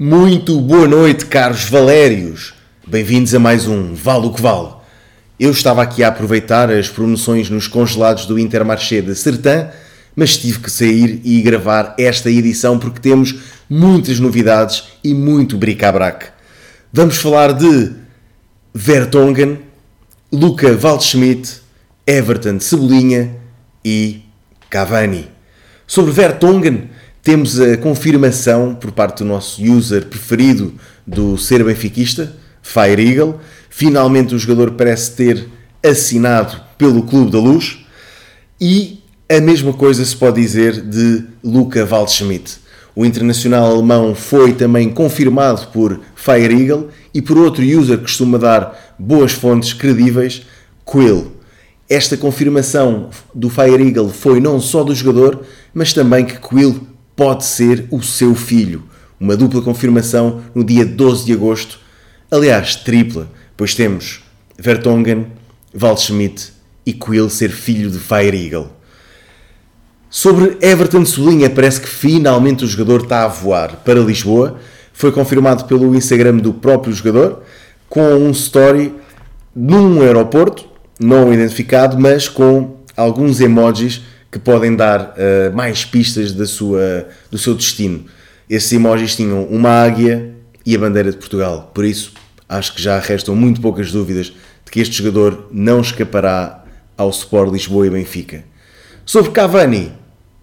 Muito boa noite, caros Valérios. Bem-vindos a mais um Vale o que Vale. Eu estava aqui a aproveitar as promoções nos congelados do Intermarché de Sertã, mas tive que sair e gravar esta edição porque temos muitas novidades e muito bric-a-brac. Vamos falar de Vertonghen, Luca Waldschmidt, Everton Cebolinha e Cavani. Sobre Vertonghen, temos a confirmação por parte do nosso user preferido do ser benfiquista, Fire Eagle. Finalmente o jogador parece ter assinado pelo Clube da Luz. E a mesma coisa se pode dizer de Luca Waldschmidt. O internacional alemão foi também confirmado por Fire Eagle e por outro user que costuma dar boas fontes credíveis, Quill. Esta confirmação do Fire Eagle foi não só do jogador, mas também que Quill pode ser o seu filho. Uma dupla confirmação no dia 12 de agosto. Aliás, tripla, pois temos Vertonghen, Waldschmidt e Quill ser filho de Fire Eagle. Sobre Everton Solinha, parece que finalmente o jogador está a voar para Lisboa. Foi confirmado pelo Instagram do próprio jogador, com um story num aeroporto, não identificado, mas com alguns emojis que podem dar uh, mais pistas da sua, do seu destino. Esses emojis tinham uma águia e a bandeira de Portugal. Por isso, acho que já restam muito poucas dúvidas de que este jogador não escapará ao Sport Lisboa e Benfica. Sobre Cavani,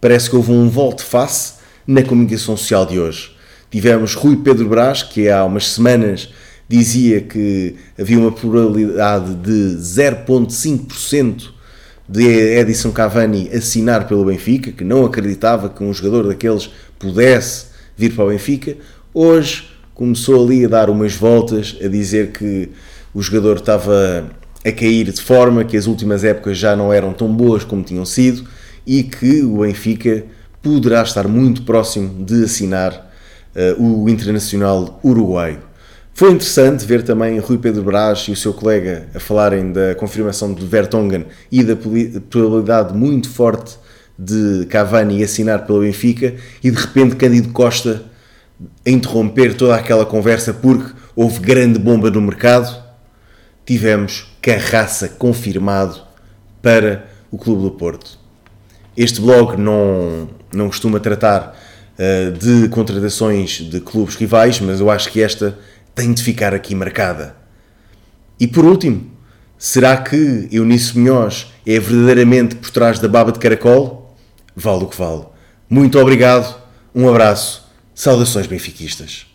parece que houve um volte-face na comunicação social de hoje. Tivemos Rui Pedro Brás, que há umas semanas dizia que havia uma probabilidade de 0,5% de Edison Cavani assinar pelo Benfica, que não acreditava que um jogador daqueles pudesse vir para o Benfica, hoje começou ali a dar umas voltas, a dizer que o jogador estava a cair de forma, que as últimas épocas já não eram tão boas como tinham sido e que o Benfica poderá estar muito próximo de assinar uh, o internacional uruguaio. Foi interessante ver também Rui Pedro Brás e o seu colega a falarem da confirmação de Vertonghen e da probabilidade muito forte de Cavani assinar pelo Benfica e de repente Cândido Costa a interromper toda aquela conversa porque houve grande bomba no mercado. Tivemos Carraça confirmado para o Clube do Porto. Este blog não, não costuma tratar uh, de contratações de clubes rivais, mas eu acho que esta tem de ficar aqui marcada. E por último, será que Eunice Munhoz é verdadeiramente por trás da baba de caracol? Vale o que vale. Muito obrigado, um abraço, saudações benfiquistas.